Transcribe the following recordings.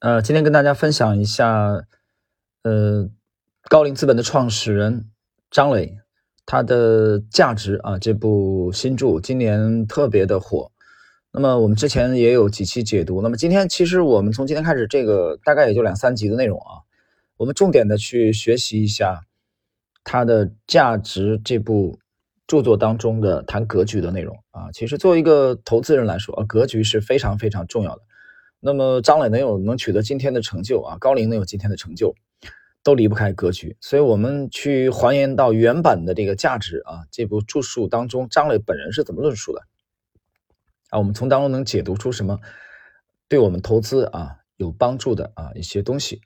呃，今天跟大家分享一下，呃，高瓴资本的创始人张磊他的价值啊，这部新著今年特别的火。那么我们之前也有几期解读，那么今天其实我们从今天开始，这个大概也就两三集的内容啊，我们重点的去学习一下他的价值这部著作当中的谈格局的内容啊。其实作为一个投资人来说，啊，格局是非常非常重要的。那么张磊能有能取得今天的成就啊，高瓴能有今天的成就，都离不开格局。所以，我们去还原到原版的这个价值啊，这部著述当中，张磊本人是怎么论述的啊？我们从当中能解读出什么对我们投资啊有帮助的啊一些东西。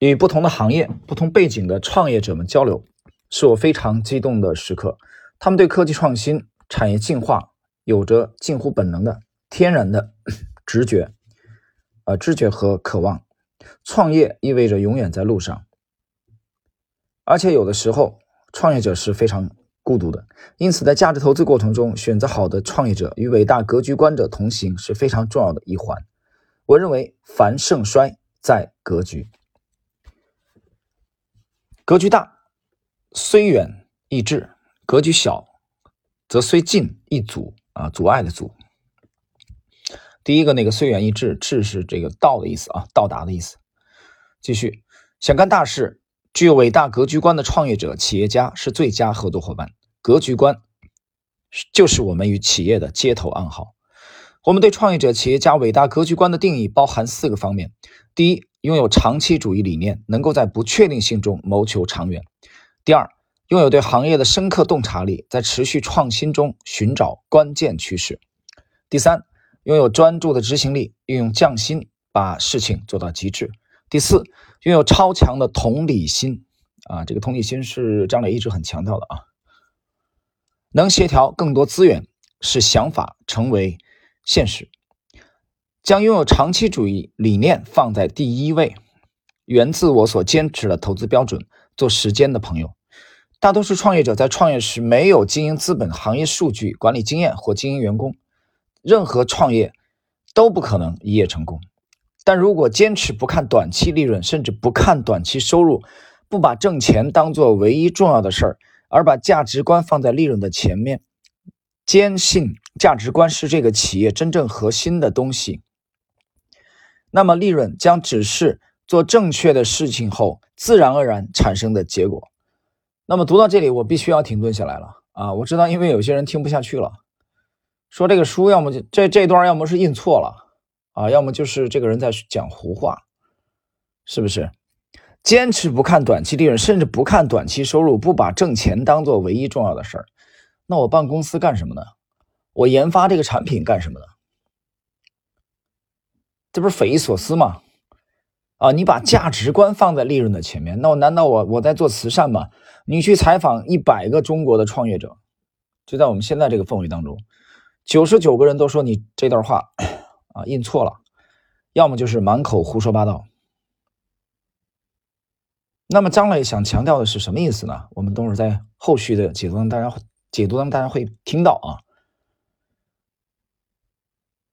与不同的行业、不同背景的创业者们交流，是我非常激动的时刻。他们对科技创新、产业进化。有着近乎本能的天然的 直觉，呃，知觉和渴望。创业意味着永远在路上，而且有的时候创业者是非常孤独的。因此，在价值投资过程中，选择好的创业者与伟大格局观者同行是非常重要的一环。我认为，凡盛衰在格局，格局大虽远易至，格局小则虽近易阻。啊，阻碍的阻。第一个那个虽远易至，至是这个到的意思啊，到达的意思。继续，想干大事、具有伟大格局观的创业者、企业家是最佳合作伙伴。格局观就是我们与企业的接头暗号。我们对创业者、企业家伟大格局观的定义包含四个方面：第一，拥有长期主义理念，能够在不确定性中谋求长远；第二，拥有对行业的深刻洞察力，在持续创新中寻找关键趋势。第三，拥有专注的执行力，运用匠心把事情做到极致。第四，拥有超强的同理心。啊，这个同理心是张磊一直很强调的啊。能协调更多资源，使想法成为现实。将拥有长期主义理念放在第一位，源自我所坚持的投资标准：做时间的朋友。大多数创业者在创业时没有经营资本、行业数据、管理经验或经营员工，任何创业都不可能一夜成功。但如果坚持不看短期利润，甚至不看短期收入，不把挣钱当做唯一重要的事儿，而把价值观放在利润的前面，坚信价值观是这个企业真正核心的东西，那么利润将只是做正确的事情后自然而然产生的结果。那么读到这里，我必须要停顿下来了啊！我知道，因为有些人听不下去了，说这个书要么就这这段要么是印错了啊，要么就是这个人在讲胡话，是不是？坚持不看短期利润，甚至不看短期收入，不把挣钱当做唯一重要的事儿，那我办公司干什么呢？我研发这个产品干什么呢？这不是匪夷所思吗？啊，你把价值观放在利润的前面，那我难道我我在做慈善吗？你去采访一百个中国的创业者，就在我们现在这个氛围当中，九十九个人都说你这段话啊印错了，要么就是满口胡说八道。那么张磊想强调的是什么意思呢？我们等会儿在后续的解读当中，大家解读当中大家会听到啊，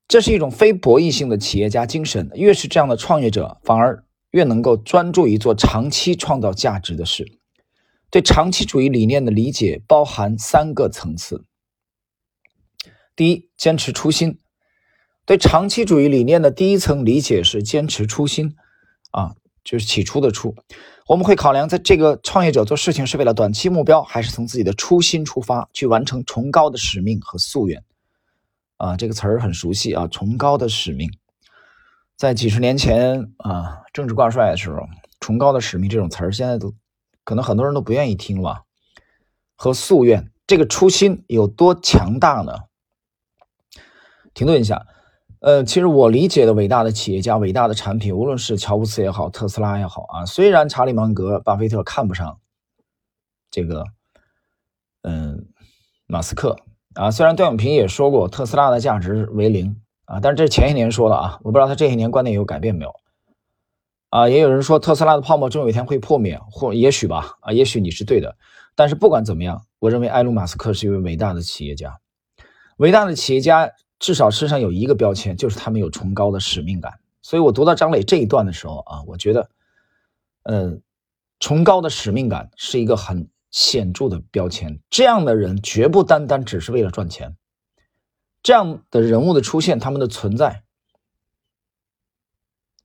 这是一种非博弈性的企业家精神，越是这样的创业者，反而。越能够专注于做长期创造价值的事。对长期主义理念的理解包含三个层次：第一，坚持初心。对长期主义理念的第一层理解是坚持初心，啊，就是起初的初。我们会考量，在这个创业者做事情是为了短期目标，还是从自己的初心出发，去完成崇高的使命和夙愿。啊，这个词儿很熟悉啊，崇高的使命。在几十年前啊，政治挂帅的时候，“崇高的使命”这种词儿，现在都可能很多人都不愿意听了。和夙愿，这个初心有多强大呢？停顿一下，呃，其实我理解的伟大的企业家、伟大的产品，无论是乔布斯也好，特斯拉也好啊，虽然查理芒格、巴菲特看不上这个，嗯，马斯克啊，虽然段永平也说过特斯拉的价值为零。啊，但是这是前些年说的啊，我不知道他这些年观点有改变没有。啊，也有人说特斯拉的泡沫终有一天会破灭，或也许吧，啊，也许你是对的。但是不管怎么样，我认为埃隆·马斯克是一位伟大的企业家。伟大的企业家至少身上有一个标签，就是他们有崇高的使命感。所以我读到张磊这一段的时候啊，我觉得，嗯，崇高的使命感是一个很显著的标签。这样的人绝不单单只是为了赚钱，这样的人物的出现，他们的存在，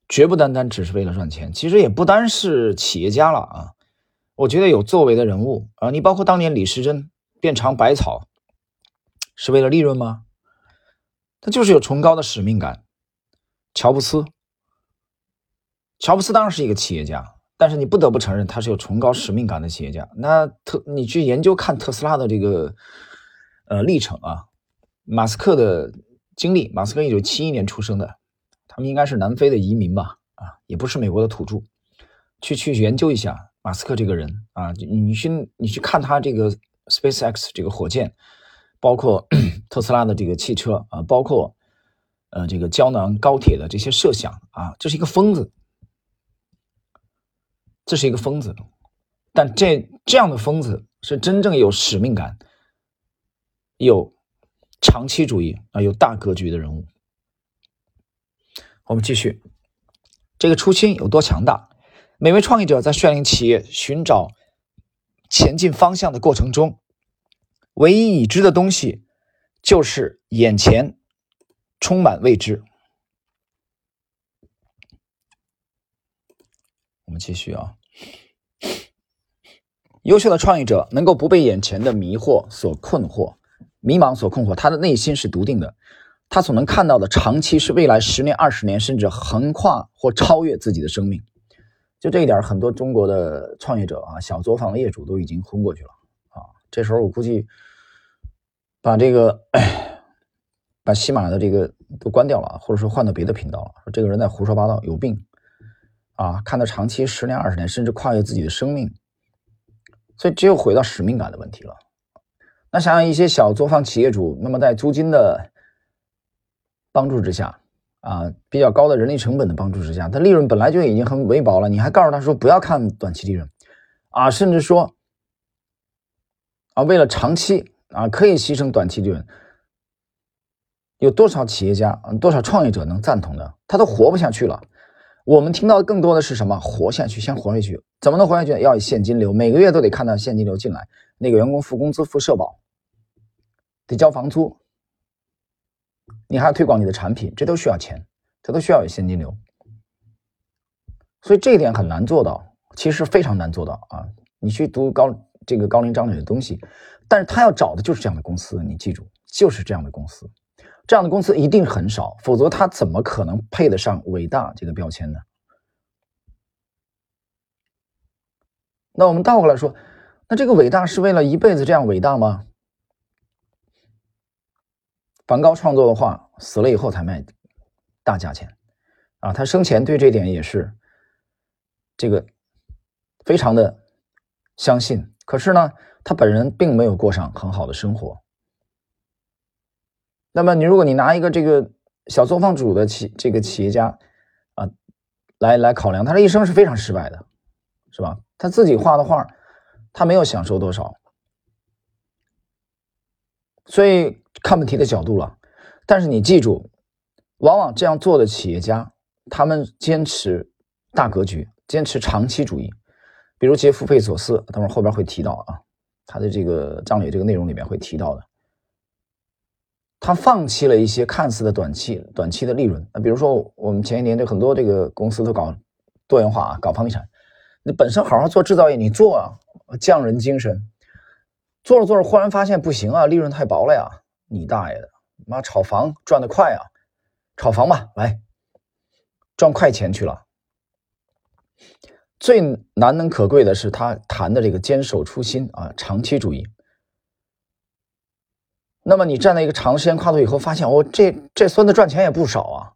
绝不单单只是为了赚钱。其实也不单是企业家了啊，我觉得有作为的人物啊，你包括当年李时珍变尝百草，是为了利润吗？他就是有崇高的使命感。乔布斯，乔布斯当然是一个企业家，但是你不得不承认他是有崇高使命感的企业家。那特你去研究看特斯拉的这个呃历程啊，马斯克的经历，马斯克一九七一年出生的，他们应该是南非的移民吧？啊，也不是美国的土著。去去研究一下马斯克这个人啊，你去你去看他这个 SpaceX 这个火箭。包括 特斯拉的这个汽车啊，包括呃这个胶囊高铁的这些设想啊，这是一个疯子，这是一个疯子，但这这样的疯子是真正有使命感、有长期主义啊、有大格局的人物。我们继续，这个初心有多强大？每位创业者在率领企业寻找前进方向的过程中。唯一已知的东西，就是眼前充满未知。我们继续啊，优秀的创业者能够不被眼前的迷惑所困惑、迷茫所困惑，他的内心是笃定的，他所能看到的长期是未来十年、二十年，甚至横跨或超越自己的生命。就这一点，很多中国的创业者啊，小作坊的业主都已经昏过去了啊。这时候我估计。把这个，把喜马的这个都关掉了，或者说换到别的频道了。说这个人在胡说八道，有病啊！看到长期十年、二十年，甚至跨越自己的生命，所以只有回到使命感的问题了。那想想一些小作坊企业主，那么在租金的帮助之下，啊，比较高的人力成本的帮助之下，他利润本来就已经很微薄了，你还告诉他说不要看短期利润，啊，甚至说，啊，为了长期。啊，可以牺牲短期利润，有多少企业家、多少创业者能赞同的？他都活不下去了。我们听到的更多的是什么？活下去，先活下去。怎么能活下去？要以现金流，每个月都得看到现金流进来。那个员工付工资、付社保，得交房租，你还要推广你的产品，这都需要钱，这都需要有现金流。所以这一点很难做到，其实非常难做到啊！你去读高这个高龄张磊的东西。但是他要找的就是这样的公司，你记住，就是这样的公司，这样的公司一定很少，否则他怎么可能配得上伟大这个标签呢？那我们倒过来说，那这个伟大是为了一辈子这样伟大吗？梵高创作的画，死了以后才卖大价钱，啊，他生前对这点也是这个非常的相信，可是呢？他本人并没有过上很好的生活。那么，你如果你拿一个这个小作坊主的企这个企业家啊，来来考量，他的一生是非常失败的，是吧？他自己画的画，他没有享受多少，所以看问题的角度了。但是你记住，往往这样做的企业家，他们坚持大格局，坚持长期主义。比如杰夫·贝索斯，等会儿后边会提到啊。他的这个张磊这个内容里面会提到的，他放弃了一些看似的短期短期的利润。那比如说，我们前一年这很多这个公司都搞多元化啊，搞房地产。你本身好好做制造业，你做啊，匠人精神，做着做着忽然发现不行啊，利润太薄了呀！你大爷的，妈炒房赚得快啊，炒房吧，来赚快钱去了。最难能可贵的是他谈的这个坚守初心啊，长期主义。那么你站在一个长时间跨度以后，发现哦，这这孙子赚钱也不少啊，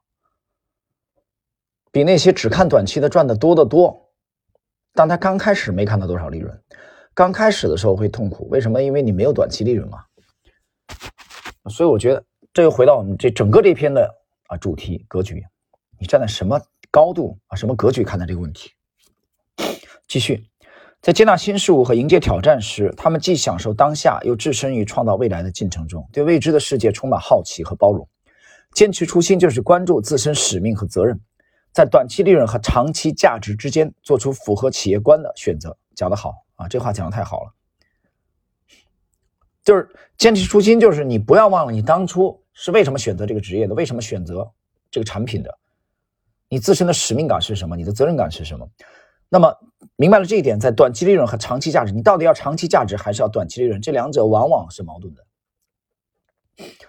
比那些只看短期的赚的多得多。但他刚开始没看到多少利润，刚开始的时候会痛苦，为什么？因为你没有短期利润嘛。所以我觉得这又回到我们这整个这篇的啊主题格局，你站在什么高度啊，什么格局看待这个问题？继续，在接纳新事物和迎接挑战时，他们既享受当下，又置身于创造未来的进程中，对未知的世界充满好奇和包容。坚持初心就是关注自身使命和责任，在短期利润和长期价值之间做出符合企业观的选择。讲得好啊，这话讲得太好了。就是坚持初心，就是你不要忘了你当初是为什么选择这个职业的，为什么选择这个产品的，你自身的使命感是什么，你的责任感是什么。那么明白了这一点，在短期利润和长期价值，你到底要长期价值还是要短期利润？这两者往往是矛盾的。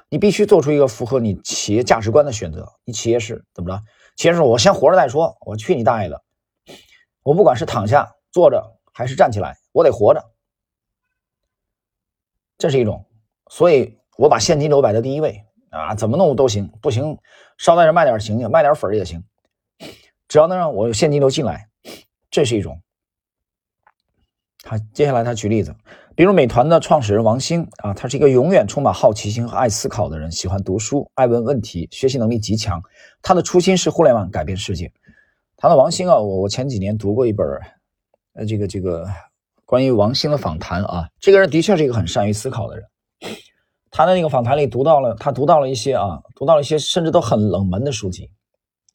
你必须做出一个符合你企业价值观的选择。你企业是怎么着？企业是我先活着再说。我去你大爷的！我不管是躺下、坐着还是站起来，我得活着。这是一种，所以我把现金流摆在第一位啊，怎么弄都行，不行捎带着卖点行，卖点粉也行，只要能让我有现金流进来。这是一种，他接下来他举例子，比如美团的创始人王兴啊，他是一个永远充满好奇心和爱思考的人，喜欢读书，爱问问题，学习能力极强。他的初心是互联网改变世界。谈到王兴啊，我我前几年读过一本，呃，这个这个关于王兴的访谈啊，这个人的确是一个很善于思考的人。他的那个访谈里读到了，他读到了一些啊，读到了一些甚至都很冷门的书籍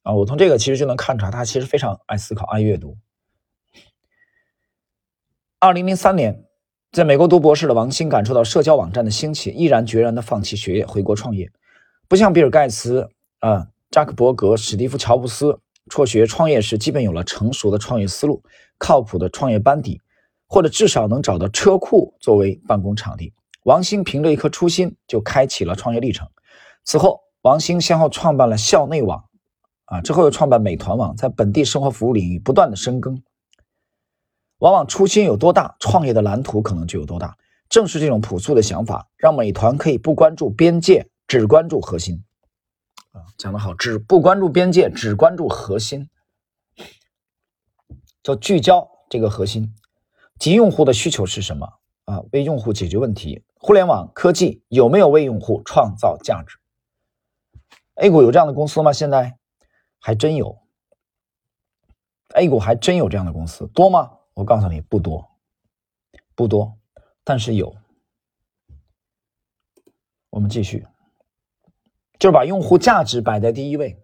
啊，我从这个其实就能看出来，他其实非常爱思考，爱阅读。二零零三年，在美国读博士的王兴感受到社交网站的兴起，毅然决然地放弃学业，回国创业。不像比尔盖茨、啊扎克伯格、史蒂夫乔布斯辍学创业时，基本有了成熟的创业思路、靠谱的创业班底，或者至少能找到车库作为办公场地。王兴凭着一颗初心，就开启了创业历程。此后，王兴先后创办了校内网，啊，之后又创办美团网，在本地生活服务领域不断的深耕。往往初心有多大，创业的蓝图可能就有多大。正是这种朴素的想法，让美团可以不关注边界，只关注核心。啊，讲得好，只不关注边界，只关注核心，叫聚焦这个核心。即用户的需求是什么？啊，为用户解决问题。互联网科技有没有为用户创造价值？A 股有这样的公司吗？现在还真有。A 股还真有这样的公司，多吗？我告诉你，不多，不多，但是有。我们继续，就是把用户价值摆在第一位。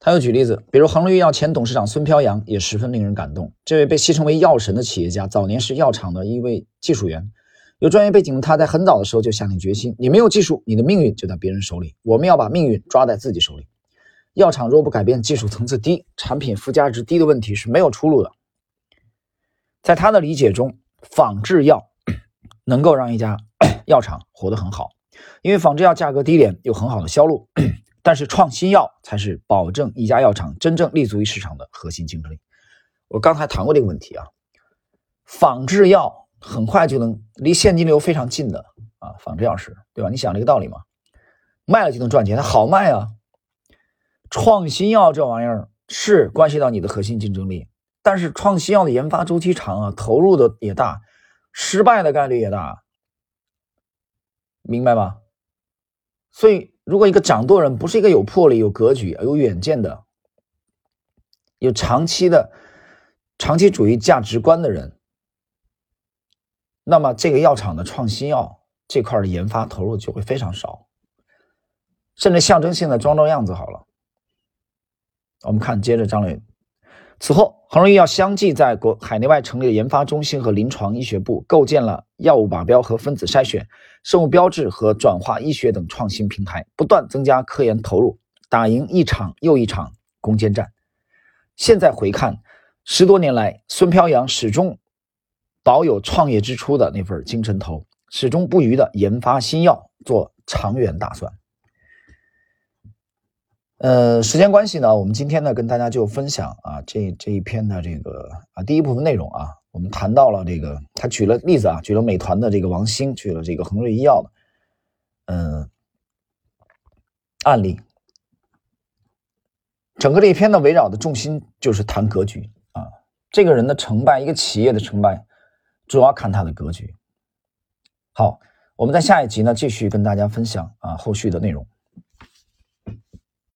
他又举例子，比如恒瑞医药前董事长孙飘扬也十分令人感动。这位被戏称为“药神”的企业家，早年是药厂的一位技术员，有专业背景的他，在很早的时候就下定决心：你没有技术，你的命运就在别人手里。我们要把命运抓在自己手里。药厂若不改变技术层次低、产品附加值低的问题是没有出路的。在他的理解中，仿制药 能够让一家 药厂活得很好，因为仿制药价格低廉，有很好的销路。但是创新药才是保证一家药厂真正立足于市场的核心竞争力。我刚才谈过这个问题啊，仿制药很快就能离现金流非常近的啊，仿制药是对吧？你想这个道理吗？卖了就能赚钱，它好卖啊。创新药这玩意儿是关系到你的核心竞争力，但是创新药的研发周期长啊，投入的也大，失败的概率也大，明白吗？所以，如果一个掌舵人不是一个有魄力、有格局、有远见的、有长期的长期主义价值观的人，那么这个药厂的创新药这块的研发投入就会非常少，甚至象征性的装装样子好了。我们看，接着张磊。此后，恒瑞医药相继在国海内外成立了研发中心和临床医学部，构建了药物靶标和分子筛选、生物标志和转化医学等创新平台，不断增加科研投入，打赢一场又一场攻坚战。现在回看，十多年来，孙飘扬始终保有创业之初的那份精神头，始终不渝的研发新药，做长远打算。呃，时间关系呢，我们今天呢跟大家就分享啊这这一篇的这个啊第一部分内容啊，我们谈到了这个，他举了例子啊，举了美团的这个王兴，举了这个恒瑞医药的嗯案例。整个这一篇呢，围绕的重心就是谈格局啊，这个人的成败，一个企业的成败，主要看他的格局。好，我们在下一集呢继续跟大家分享啊后续的内容。